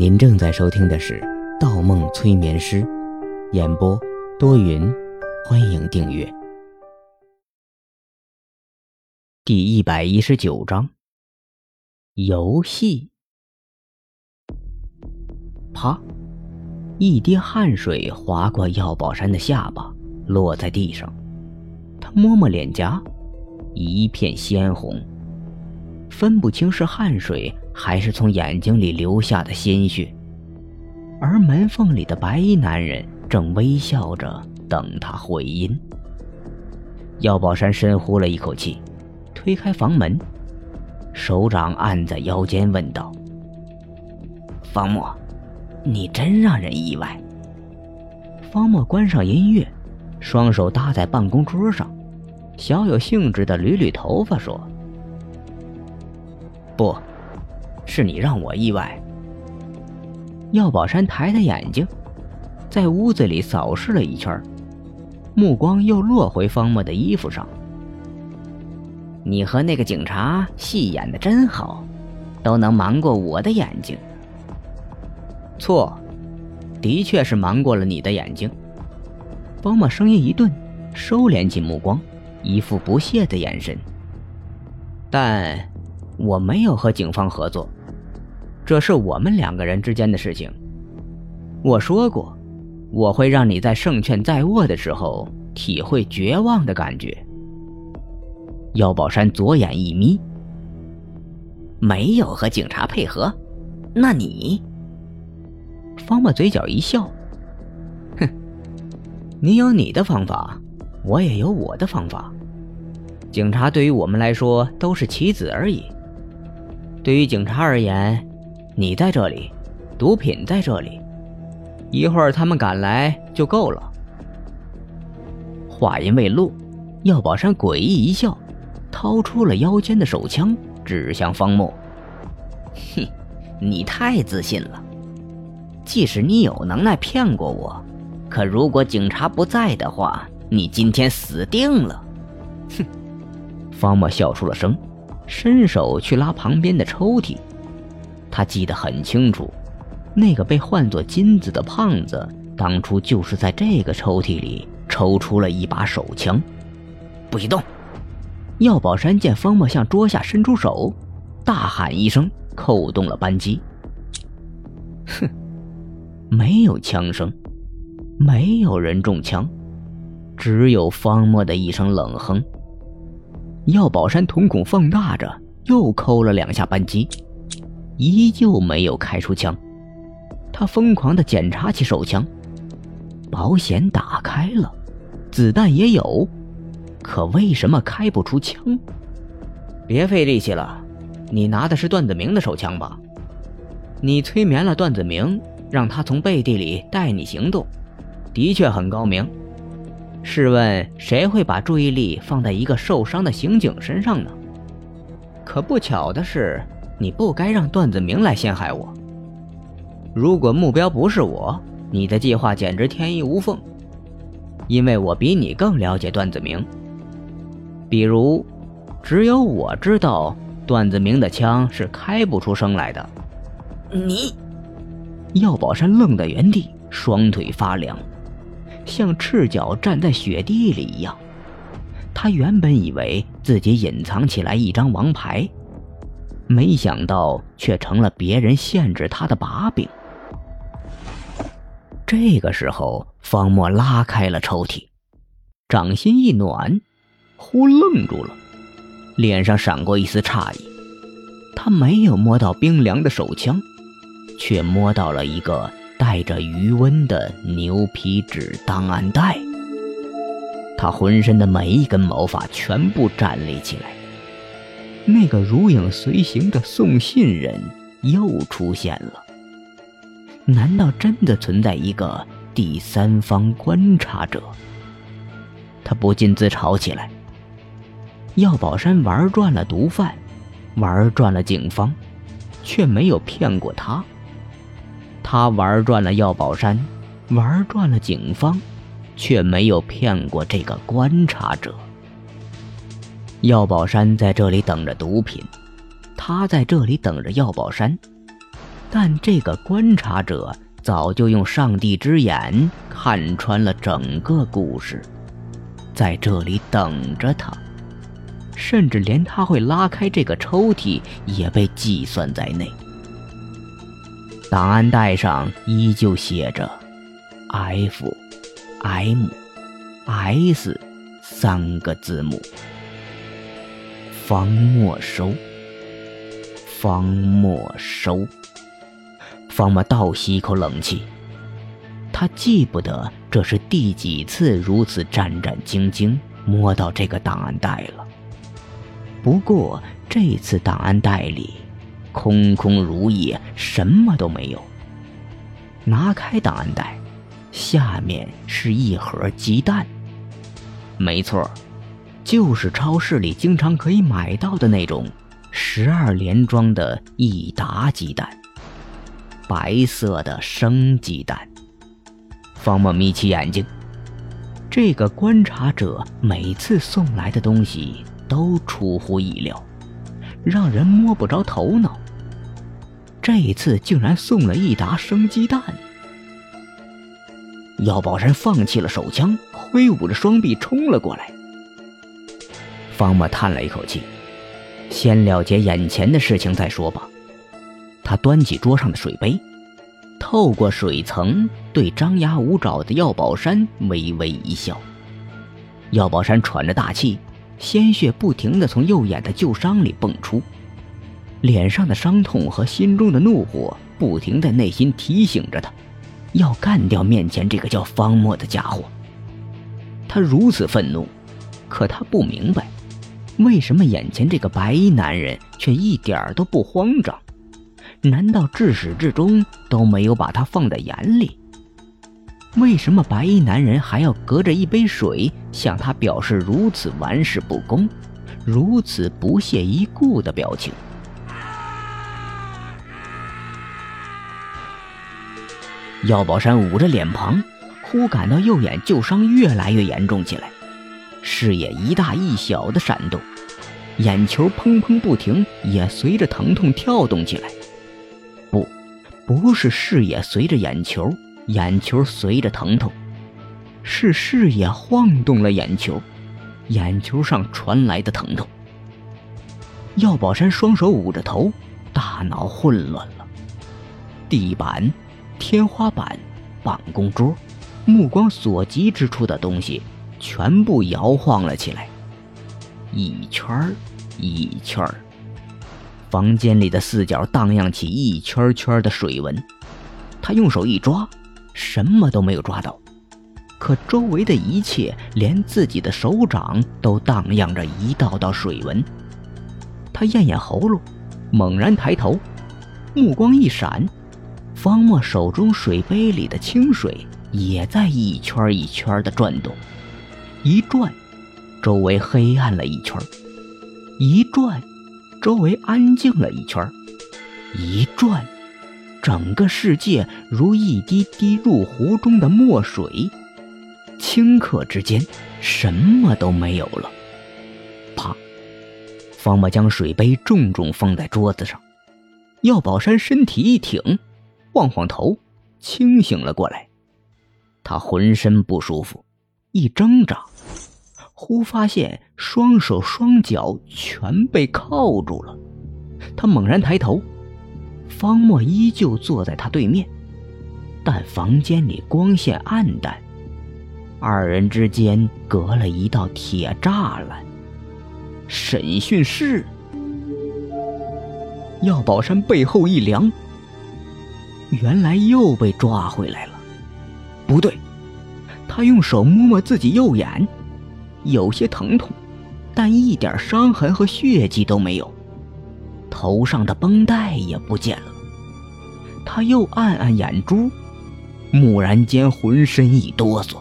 您正在收听的是《盗梦催眠师》，演播多云，欢迎订阅。第一百一十九章，游戏。啪！一滴汗水划过药宝山的下巴，落在地上。他摸摸脸颊，一片鲜红，分不清是汗水。还是从眼睛里流下的鲜血，而门缝里的白衣男人正微笑着等他回音。药宝山深呼了一口气，推开房门，手掌按在腰间，问道：“方墨，你真让人意外。”方墨关上音乐，双手搭在办公桌上，小有兴致地捋捋头发，说：“不。”是你让我意外。药宝山抬抬眼睛，在屋子里扫视了一圈，目光又落回方墨的衣服上。你和那个警察戏演的真好，都能瞒过我的眼睛。错，的确是瞒过了你的眼睛。方墨声音一顿，收敛起目光，一副不屑的眼神。但我没有和警方合作。这是我们两个人之间的事情。我说过，我会让你在胜券在握的时候体会绝望的感觉。姚宝山左眼一眯，没有和警察配合，那你？方墨嘴角一笑，哼，你有你的方法，我也有我的方法。警察对于我们来说都是棋子而已。对于警察而言。你在这里，毒品在这里，一会儿他们赶来就够了。话音未落，药宝山诡异一笑，掏出了腰间的手枪，指向方墨。哼，你太自信了。即使你有能耐骗过我，可如果警察不在的话，你今天死定了。哼！方墨笑出了声，伸手去拉旁边的抽屉。他记得很清楚，那个被唤作金子的胖子，当初就是在这个抽屉里抽出了一把手枪。不许动！药宝山见方墨向桌下伸出手，大喊一声，扣动了扳机。哼，没有枪声，没有人中枪，只有方墨的一声冷哼。药宝山瞳孔放大着，又扣了两下扳机。依旧没有开出枪，他疯狂地检查起手枪，保险打开了，子弹也有，可为什么开不出枪？别费力气了，你拿的是段子明的手枪吧？你催眠了段子明，让他从背地里带你行动，的确很高明。试问谁会把注意力放在一个受伤的刑警身上呢？可不巧的是。你不该让段子明来陷害我。如果目标不是我，你的计划简直天衣无缝，因为我比你更了解段子明。比如，只有我知道段子明的枪是开不出声来的。你，药宝山愣在原地，双腿发凉，像赤脚站在雪地里一样。他原本以为自己隐藏起来一张王牌。没想到，却成了别人限制他的把柄。这个时候，方墨拉开了抽屉，掌心一暖，忽愣住了，脸上闪过一丝诧异。他没有摸到冰凉的手枪，却摸到了一个带着余温的牛皮纸档案袋。他浑身的每一根毛发全部站立起来。那个如影随形的送信人又出现了。难道真的存在一个第三方观察者？他不禁自嘲起来。药宝山玩转了毒贩，玩转了警方，却没有骗过他。他玩转了药宝山，玩转了警方，却没有骗过这个观察者。药宝山在这里等着毒品，他在这里等着药宝山。但这个观察者早就用上帝之眼看穿了整个故事，在这里等着他，甚至连他会拉开这个抽屉也被计算在内。档案袋上依旧写着 “F M S” 三个字母。方没收。方没收。方莫倒吸一口冷气。他记不得这是第几次如此战战兢兢摸到这个档案袋了。不过这次档案袋里。空空如也，什么都没有。拿开档案袋，下面是一盒鸡蛋。没错，就是超市里经常可以买到的那种十二连装的益达鸡蛋，白色的生鸡蛋。方默眯起眼睛，这个观察者每次送来的东西都出乎意料。让人摸不着头脑。这一次竟然送了一打生鸡蛋。姚宝山放弃了手枪，挥舞着双臂冲了过来。方默叹了一口气，先了结眼前的事情再说吧。他端起桌上的水杯，透过水层对张牙舞爪的药宝山微微一笑。药宝山喘着大气。鲜血不停地从右眼的旧伤里迸出，脸上的伤痛和心中的怒火不停在内心提醒着他，要干掉面前这个叫方墨的家伙。他如此愤怒，可他不明白，为什么眼前这个白衣男人却一点都不慌张？难道至始至终都没有把他放在眼里？为什么白衣男人还要隔着一杯水向他表示如此玩世不恭、如此不屑一顾的表情？药宝山捂着脸庞，忽感到右眼旧伤越来越严重起来，视野一大一小的闪动，眼球砰砰不停，也随着疼痛跳动起来。不，不是视野随着眼球。眼球随着疼痛，是视野晃动了眼球，眼球上传来的疼痛。药宝山双手捂着头，大脑混乱了。地板、天花板、办公桌，目光所及之处的东西全部摇晃了起来，一圈一圈。房间里的四角荡漾起一圈圈的水纹，他用手一抓。什么都没有抓到，可周围的一切，连自己的手掌都荡漾着一道道水纹。他咽咽喉咙，猛然抬头，目光一闪，方墨手中水杯里的清水也在一圈一圈的转动。一转，周围黑暗了一圈；一转，周围安静了一圈；一转。整个世界如一滴滴入湖中的墨水，顷刻之间，什么都没有了。啪！方墨将水杯重重放在桌子上。药宝山身体一挺，晃晃头，清醒了过来。他浑身不舒服，一挣扎，忽发现双手双脚全被铐住了。他猛然抬头。方墨依旧坐在他对面，但房间里光线暗淡，二人之间隔了一道铁栅栏。审讯室，药宝山背后一凉，原来又被抓回来了。不对，他用手摸摸自己右眼，有些疼痛，但一点伤痕和血迹都没有。头上的绷带也不见了，他又按按眼珠，蓦然间浑身一哆嗦，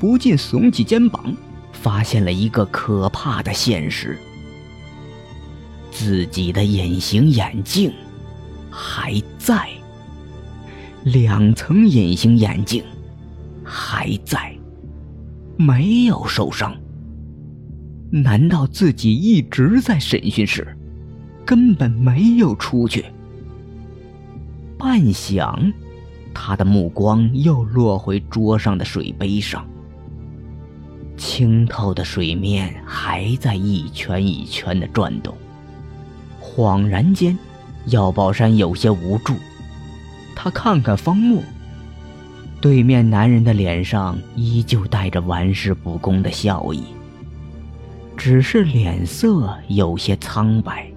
不禁耸起肩膀，发现了一个可怕的现实：自己的隐形眼镜还在，两层隐形眼镜还在，没有受伤。难道自己一直在审讯室？根本没有出去。半晌，他的目光又落回桌上的水杯上。清透的水面还在一圈一圈的转动。恍然间，药宝山有些无助。他看看方木，对面男人的脸上依旧带着玩世不恭的笑意，只是脸色有些苍白。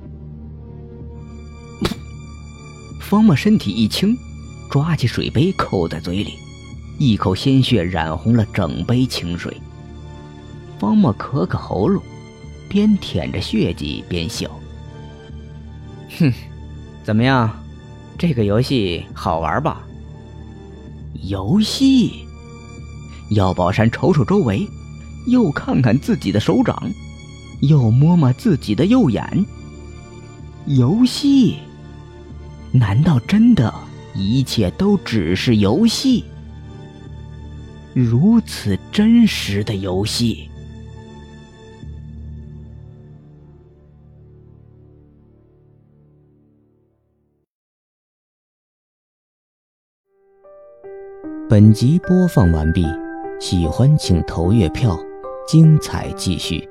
方墨身体一轻，抓起水杯扣在嘴里，一口鲜血染红了整杯清水。方墨咳咳喉咙，边舔着血迹边笑：“哼，怎么样，这个游戏好玩吧？”游戏。药宝山瞅瞅周围，又看看自己的手掌，又摸摸自己的右眼。游戏。难道真的，一切都只是游戏？如此真实的游戏。本集播放完毕，喜欢请投月票，精彩继续。